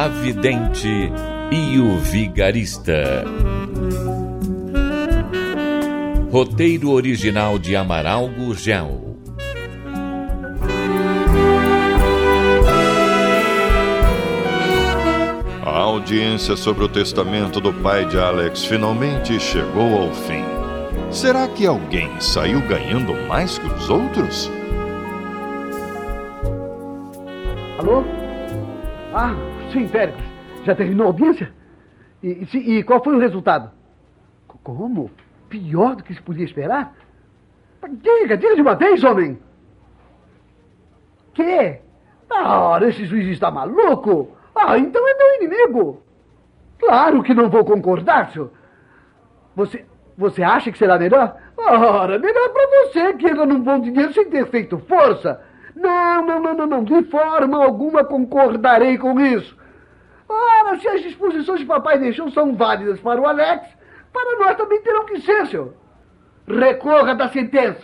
A Vidente e o Vigarista. Roteiro original de Amaral Gurgel. A audiência sobre o testamento do pai de Alex finalmente chegou ao fim. Será que alguém saiu ganhando mais que os outros? Alô? Ah, sim, Péricles. Já terminou a audiência? E, e, e qual foi o resultado? Como? Pior do que se podia esperar? Diga, diga de uma vez, homem! Que? Ora, esse juiz está maluco! Ah, então é meu inimigo! Claro que não vou concordar, senhor. Você, você acha que será melhor? Ora, melhor para você que entra num bom dinheiro sem ter feito força. Não, não, não, não, não. De forma alguma concordarei com isso. Ora, se as disposições que papai deixou são válidas para o Alex, para nós também terão que ser, senhor. Recorra da sentença.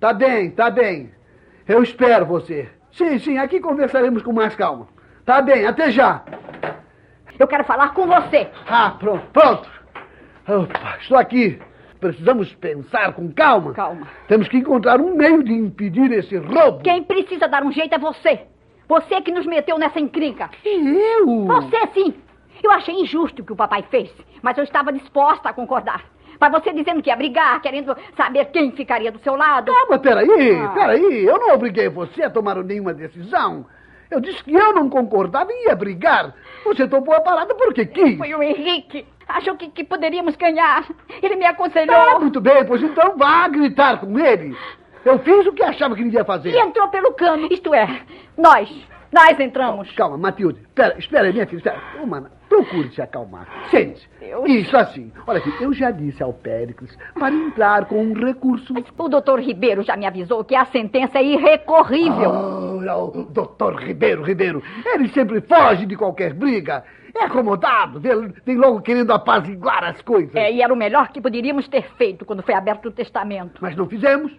Tá bem, tá bem. Eu espero você. Sim, sim, aqui conversaremos com mais calma. Tá bem, até já. Eu quero falar com você. Ah, pronto, pronto. Opa, estou aqui. Precisamos pensar com calma. Calma. Temos que encontrar um meio de impedir esse roubo. Quem precisa dar um jeito é você. Você que nos meteu nessa encrenca. Eu? Você sim. Eu achei injusto o que o papai fez, mas eu estava disposta a concordar. Mas você dizendo que ia brigar, querendo saber quem ficaria do seu lado. Calma, peraí, Ah. peraí. Eu não obriguei você a tomar nenhuma decisão. Eu disse que eu não concordava e ia brigar. Você topou a parada porque quis. Foi o Henrique. Achou que, que poderíamos ganhar. Ele me aconselhou. Ah, muito bem, pois então vá gritar com ele. Eu fiz o que achava que ele ia fazer. E entrou pelo cano. Isto é, nós. Nós entramos. Calma, Matilde. Espera, espera aí, minha filha. Espera. Ô, mana, procure se acalmar. Sente-se. Deus. Isso assim. Olha aqui, eu já disse ao Péricles para entrar com um recurso. O doutor Ribeiro já me avisou que a sentença é irrecorrível. Ora, o doutor Ribeiro, Ribeiro. Ele sempre foge de qualquer briga. É acomodado, vem, vem logo querendo apaziguar as coisas. É, e era o melhor que poderíamos ter feito quando foi aberto o testamento. Mas não fizemos.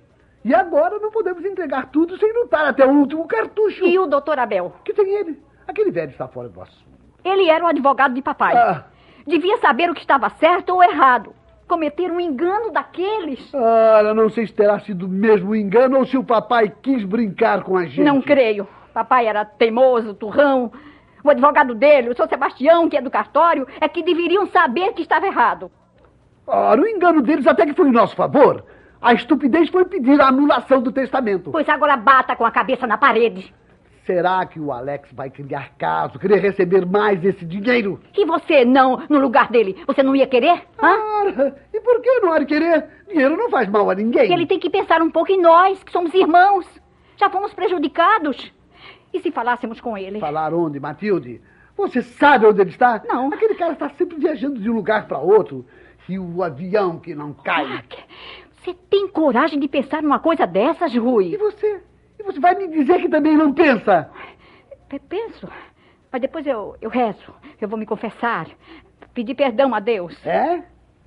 E agora não podemos entregar tudo sem lutar até o último cartucho. E o doutor Abel? Que tem ele? Aquele velho está fora do assunto. Ele era o advogado de papai. Ah. Devia saber o que estava certo ou errado. Cometer um engano daqueles. Ora, não sei se terá sido mesmo engano ou se o papai quis brincar com a gente. Não creio. Papai era teimoso, turrão. O advogado dele, o seu Sebastião, que é do cartório, é que deveriam saber que estava errado. Ora, o engano deles até que foi em nosso favor. A estupidez foi pedir a anulação do testamento. Pois agora bata com a cabeça na parede. Será que o Alex vai criar caso, querer receber mais esse dinheiro? E você não, no lugar dele, você não ia querer? Hã? E por que não de querer? Dinheiro não faz mal a ninguém. Ele tem que pensar um pouco em nós, que somos irmãos. Já fomos prejudicados. E se falássemos com ele? Falar onde, Matilde? Você sabe onde ele está? Não. Aquele cara está sempre viajando de um lugar para outro. E o avião que não cai. Ah, Você tem coragem de pensar numa coisa dessas, Rui? E você? Você vai me dizer que também não pensa? Pe- Penso. Mas depois eu, eu rezo. Eu vou me confessar. Pedir perdão a Deus. É?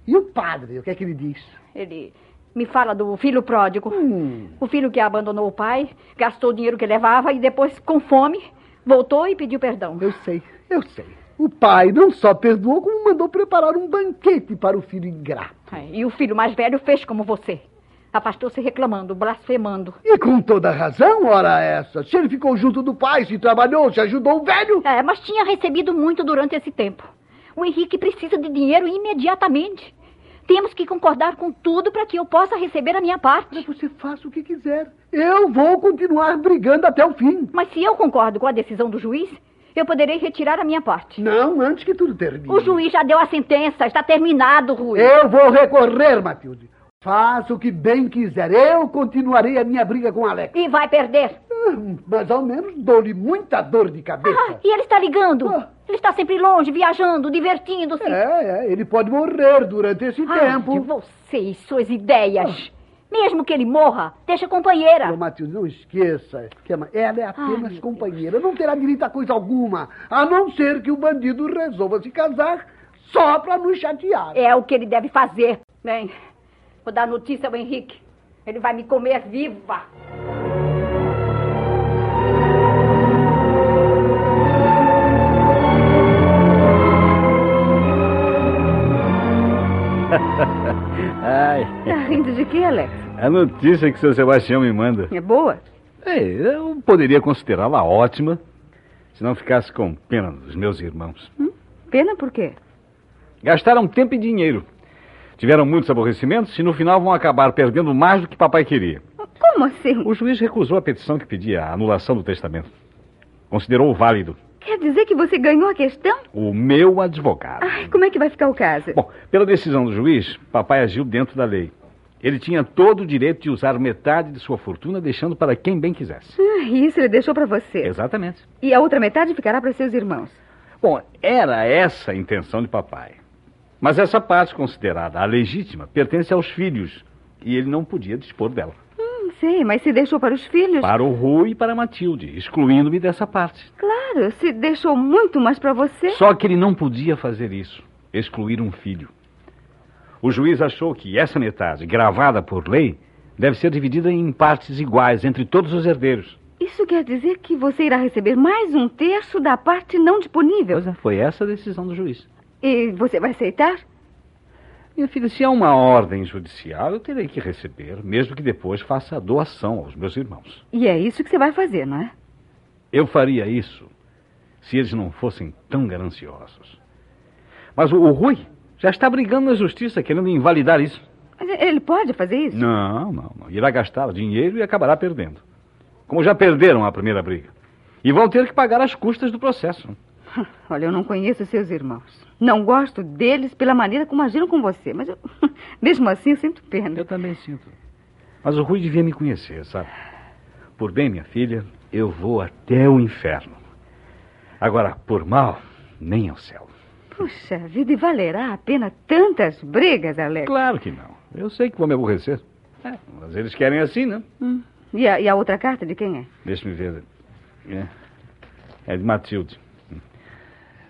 E o padre, o que é que ele diz? Ele me fala do filho pródigo. Hum. O filho que abandonou o pai, gastou o dinheiro que levava e depois, com fome, voltou e pediu perdão. Eu sei, eu sei. O pai não só perdoou, como mandou preparar um banquete para o filho ingrato. É, E o filho mais velho fez como você. Afastou-se reclamando, blasfemando. E com toda razão, ora essa. Se ele ficou junto do pai, se trabalhou, se ajudou o velho. É, mas tinha recebido muito durante esse tempo. O Henrique precisa de dinheiro imediatamente. Temos que concordar com tudo para que eu possa receber a minha parte. Mas você faça o que quiser. Eu vou continuar brigando até o fim. Mas se eu concordo com a decisão do juiz, eu poderei retirar a minha parte. Não antes que tudo termine. O juiz já deu a sentença, está terminado, Rui. Eu vou recorrer, Matilde. Faça o que bem quiser. Eu continuarei a minha briga com Alex. E vai perder. Ah, Mas ao menos dou-lhe muita dor de cabeça. Ah, e ele está ligando. Ah. Ele está sempre longe, viajando, divertindo-se. É, é, ele pode morrer durante esse Ai, tempo. de você e suas ideias. Mesmo que ele morra, deixa companheira. Ô, Matheus, não esqueça que ela é apenas meu companheira. Não terá direito a coisa alguma, a não ser que o bandido resolva se casar só pra nos chatear. É o que ele deve fazer. Bem, vou dar notícia ao Henrique. Ele vai me comer viva. Ai, Tá rindo de quê, Alex? a notícia que seu Sebastião me manda. É boa? É, eu poderia considerá-la ótima se não ficasse com pena dos meus irmãos. Pena por quê? Gastaram tempo e dinheiro. Tiveram muitos aborrecimentos e no final vão acabar perdendo mais do que papai queria. Como assim? O juiz recusou a petição que pedia a anulação do testamento. Considerou válido. Quer dizer que você ganhou a questão? O meu advogado. Ai, como é que vai ficar o caso? Bom, pela decisão do juiz, papai agiu dentro da lei. Ele tinha todo o direito de usar metade de sua fortuna, deixando para quem bem quisesse. Ah, isso ele deixou pra você. Exatamente. E a outra metade ficará para seus irmãos. Bom, era essa a intenção de papai. Mas essa parte considerada a legítima pertence aos filhos. E ele não podia dispor dela. Hum, sei, mas se deixou para os filhos? Para o Rui e para a Matilde, excluindo-me dessa parte. Claro, se deixou muito mais para você. Só que ele não podia fazer isso excluir um filho. O juiz achou que essa metade, gravada por lei, deve ser dividida em partes iguais entre todos os herdeiros. Isso quer dizer que você irá receber mais um terço da parte não disponível. Pois é, foi essa a decisão do juiz. E você vai aceitar? Minha filha, se há uma ordem judicial, eu terei que receber, mesmo que depois faça a doação aos meus irmãos. E é isso que você vai fazer, não é? Eu faria isso se eles não fossem tão gananciosos. Mas o, o Rui já está brigando na justiça, querendo invalidar isso. Mas ele pode fazer isso? Não, não, não. Irá gastar dinheiro e acabará perdendo. Como já perderam a primeira briga. E vão ter que pagar as custas do processo. Olha, eu não conheço seus irmãos. Não gosto deles pela maneira como agiram com você, mas eu, mesmo assim eu sinto pena. Eu também sinto. Mas o Rui devia me conhecer, sabe? Por bem, minha filha, eu vou até o inferno. Agora, por mal, nem ao céu. Puxa vida, e valerá a pena tantas brigas, Alex? Claro que não. Eu sei que vou me aborrecer. É, mas eles querem assim, né? Hum. E, a, e a outra carta de quem é? Deixa-me ver. É, é de Matilde.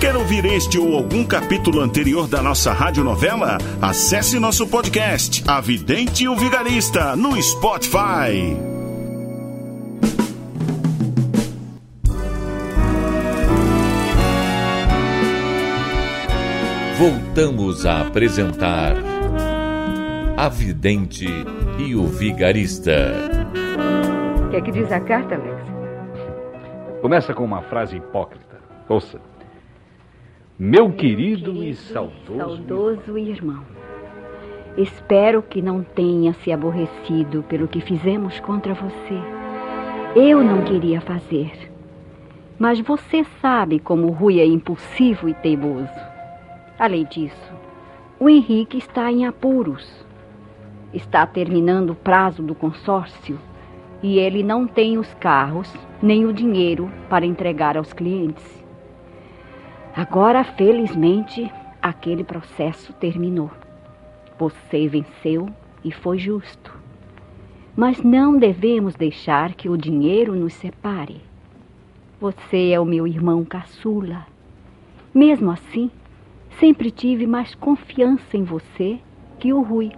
Quer ouvir este ou algum capítulo anterior da nossa radionovela? Acesse nosso podcast, A Vidente e o Vigarista, no Spotify. Voltamos a apresentar A Vidente e o Vigarista. O que é que diz a carta, Alex? Começa com uma frase hipócrita. Ouça. Meu querido e saudoso. Saudoso irmão. Espero que não tenha se aborrecido pelo que fizemos contra você. Eu não queria fazer. Mas você sabe como o Rui é impulsivo e teimoso. Além disso, o Henrique está em apuros. Está terminando o prazo do consórcio e ele não tem os carros nem o dinheiro para entregar aos clientes. Agora, felizmente, aquele processo terminou. Você venceu e foi justo. Mas não devemos deixar que o dinheiro nos separe. Você é o meu irmão caçula. Mesmo assim, sempre tive mais confiança em você que o Rui.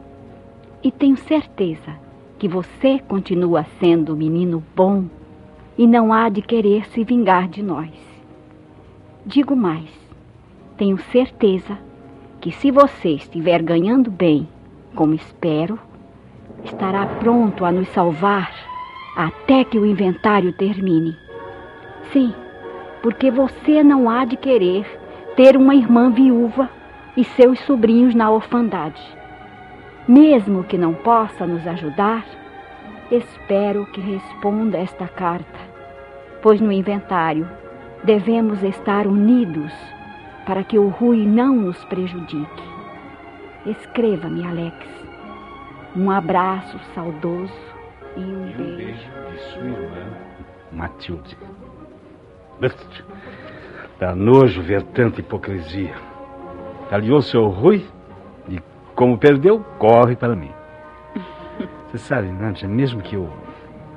E tenho certeza que você continua sendo um menino bom e não há de querer se vingar de nós. Digo mais, tenho certeza que se você estiver ganhando bem, como espero, estará pronto a nos salvar até que o inventário termine. Sim, porque você não há de querer ter uma irmã viúva e seus sobrinhos na orfandade. Mesmo que não possa nos ajudar, espero que responda esta carta, pois no inventário devemos estar unidos para que o Rui não nos prejudique. Escreva-me, Alex. Um abraço saudoso e um E um beijo. beijo de sua irmã, Matilde. Dá nojo ver tanta hipocrisia. Aliou-se ao Rui e, como perdeu, corre para mim. Você sabe, Nádia, mesmo que eu,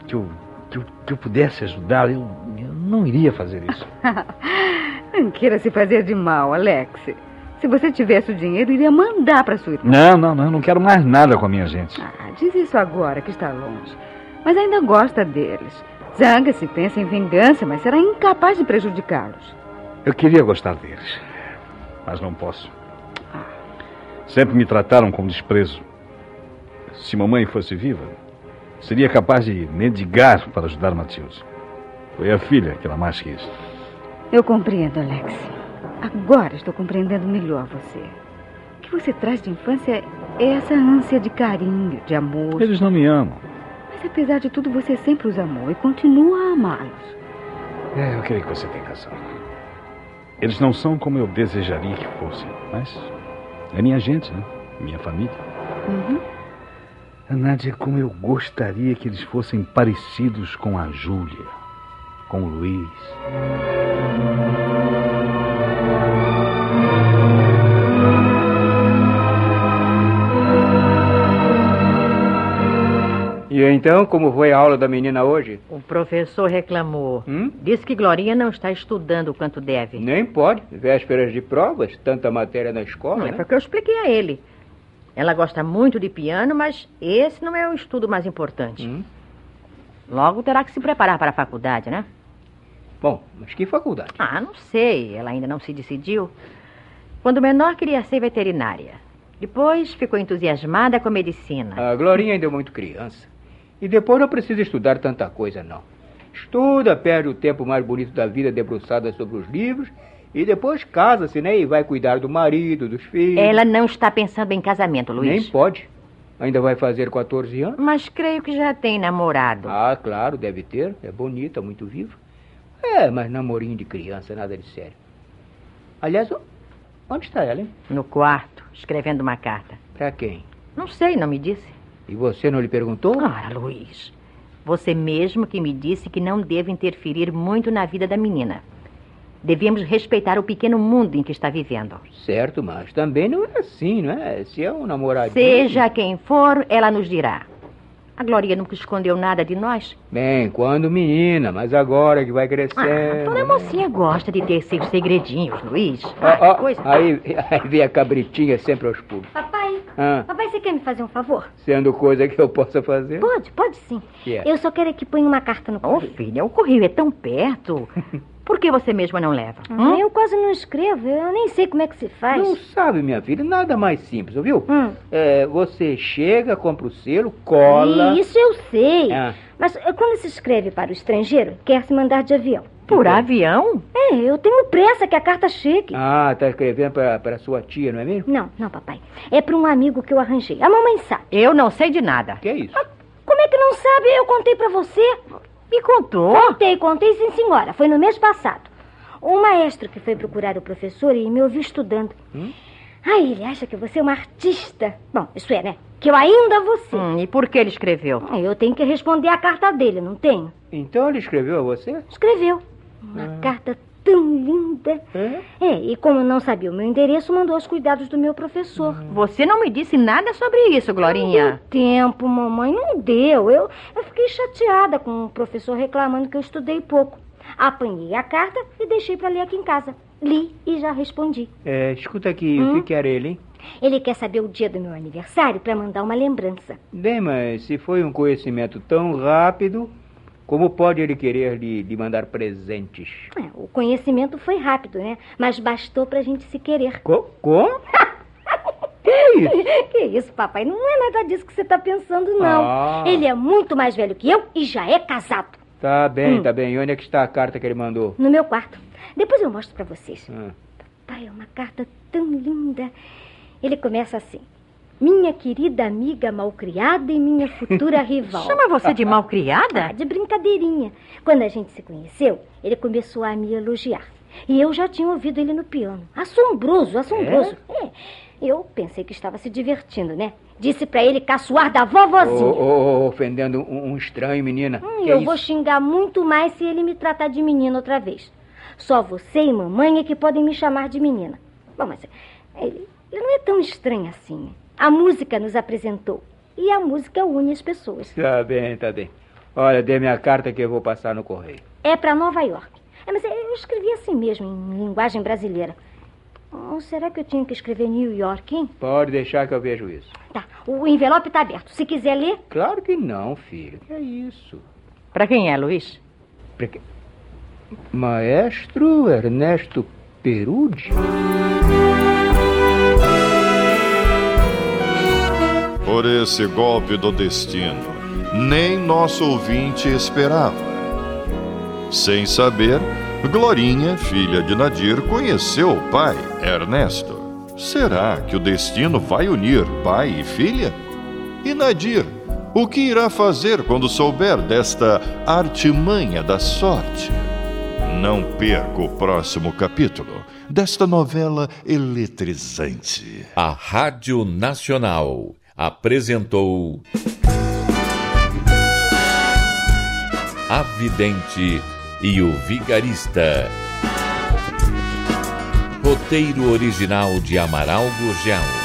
que eu, que eu, que eu pudesse ajudá-la, eu, eu não iria fazer isso. Não queira se fazer de mal, Alex. Se você tivesse o dinheiro, iria mandar para sua irmã. Não, não, não, eu não quero mais nada com a minha gente. Ah, diz isso agora que está longe. Mas ainda gosta deles. Zanga-se, pensa em vingança, mas será incapaz de prejudicá-los. Eu queria gostar deles, mas não posso. Sempre me trataram com desprezo. Se mamãe fosse viva, seria capaz de mendigar para ajudar Matheus. Foi a filha que ela mais quis. Eu compreendo, Alex. Agora estou compreendendo melhor você. O que você traz de infância é essa ânsia de carinho, de amor. Eles não me amam. Mas apesar de tudo, você sempre os amou e continua a amá-los. É, eu creio que você tem razão. Eles não são como eu desejaria que fossem, mas é minha gente, né? Minha família. Uhum. Nádia, como eu gostaria que eles fossem parecidos com a Júlia, com o Luiz. E então, como foi a aula da menina hoje? O professor reclamou. Hum? Disse que Glorinha não está estudando o quanto deve. Nem pode. Vésperas de provas, tanta matéria na escola, Não, é né? porque eu expliquei a ele. Ela gosta muito de piano, mas esse não é o estudo mais importante. Hum? Logo terá que se preparar para a faculdade, né? Bom, mas que faculdade? Ah, não sei. Ela ainda não se decidiu. Quando menor, queria ser veterinária. Depois ficou entusiasmada com a medicina. A Glorinha ainda é muito criança. E depois não precisa estudar tanta coisa, não. Estuda, perde o tempo mais bonito da vida debruçada sobre os livros e depois casa-se, né? E vai cuidar do marido, dos filhos. Ela não está pensando em casamento, Luiz. Nem pode. Ainda vai fazer 14 anos? Mas creio que já tem namorado. Ah, claro, deve ter. É bonita, muito viva. É, mas namorinho de criança, nada de sério. Aliás, onde está ela, hein? No quarto, escrevendo uma carta. Pra quem? Não sei, não me disse. E você não lhe perguntou? Ora, Luiz, você mesmo que me disse que não devo interferir muito na vida da menina. Devíamos respeitar o pequeno mundo em que está vivendo. Certo, mas também não é assim, não é? Se é um namoradinho... Seja quem for, ela nos dirá. A Gloria nunca escondeu nada de nós. Bem, quando menina, mas agora que vai crescendo... Ah, toda mocinha gosta de ter seus segredinhos, Luiz. Ah, que coisa. aí, aí vem a cabritinha sempre aos pulos. Papai, Ah, papai, você quer me fazer um favor? sendo coisa que eu possa fazer. Pode, pode sim. Que é? Eu só quero é que ponha uma carta no Ô, correio. filha, o correio é tão perto. Por que você mesma não leva? Ah, hum? Eu quase não escrevo, eu nem sei como é que se faz. Não sabe, minha filha, nada mais simples, ouviu? Hum. É, você chega, compra o selo, cola... Isso eu sei. Ah. Mas eh, quando se escreve para o estrangeiro, quer se mandar de avião. Por avião? É, eu tenho pressa que a carta chegue. Ah, tá escrevendo para para sua tia, não é mesmo? Não, não, papai. É para um amigo que eu arranjei. A mamãe sabe. Eu não sei de nada. Que é isso? Como é que não sabe? Eu contei para você. Me contou? Contei, contei sim, senhora. Foi no mês passado. Um maestro que foi procurar o professor e me ouviu estudando. Hum? Ai, ele acha que você é uma artista. Bom, isso é, né? Que eu ainda vou ser. Hum, e por que ele escreveu? Eu tenho que responder a carta dele, não tenho? Então ele escreveu a você? Escreveu. Uma carta tão linda. É? É, e como não sabia o meu endereço, mandou aos cuidados do meu professor. Você não me disse nada sobre isso, Glorinha. Tempo, mamãe, não deu. Eu, eu fiquei chateada com o professor reclamando que eu estudei pouco. Apanhei a carta e deixei para ler aqui em casa. Li e já respondi. É, escuta aqui, Hum? o que que era ele, hein? Ele quer saber o dia do meu aniversário para mandar uma lembrança. Bem, mas se foi um conhecimento tão rápido, como pode ele querer lhe, lhe mandar presentes? É, o conhecimento foi rápido, né? Mas bastou pra gente se querer. Co como? Que isso? que isso, papai? Não é nada disso que você está pensando, não. Ah. Ele é muito mais velho que eu e já é casado. Tá bem, Hum. tá bem. E onde é que está a carta que ele mandou? No meu quarto. Depois eu mostro pra vocês. Ah. Papai, é uma carta tão linda. Ele começa assim. Minha querida amiga malcriada e minha futura rival. Chama você de malcriada? Ah, de brincadeirinha. Quando a gente se conheceu, ele começou a me elogiar. E eu já tinha ouvido ele no piano. Assombroso, assombroso. É? Eu pensei que estava se divertindo, né? Disse pra ele caçoar da vovozinha. ô, ô, ofendendo um, um estranho, menina. Hum, eu isso? vou xingar muito mais se ele me tratar de menina outra vez. Só você e mamãe é que podem me chamar de menina. Bom, mas ele, ele não é tão estranho assim. A música nos apresentou. E a música une as pessoas. Tá bem, tá bem. Olha, dê minha carta que eu vou passar no correio. É pra Nova York. É, mas eu escrevi assim mesmo, em linguagem brasileira. Ou será que eu tinha que escrever New York, hein? Pode deixar que eu vejo isso. Tá, o envelope tá aberto. Se quiser ler, Claro que não, filho. Que é isso? Pra quem é, Luiz? Pra quê? Maestro Ernesto Perude? Por esse golpe do destino, nem nosso ouvinte esperava. Sem saber, Glorinha, filha de Nadir, conheceu o pai, Ernesto. Será que o destino vai unir pai e filha? E Nadir, o que irá fazer quando souber desta artimanha da sorte? Não perca o próximo capítulo desta novela eletrizante. A Rádio Nacional apresentou A Vidente e o Vigarista. Roteiro original de Amaral Gurgel.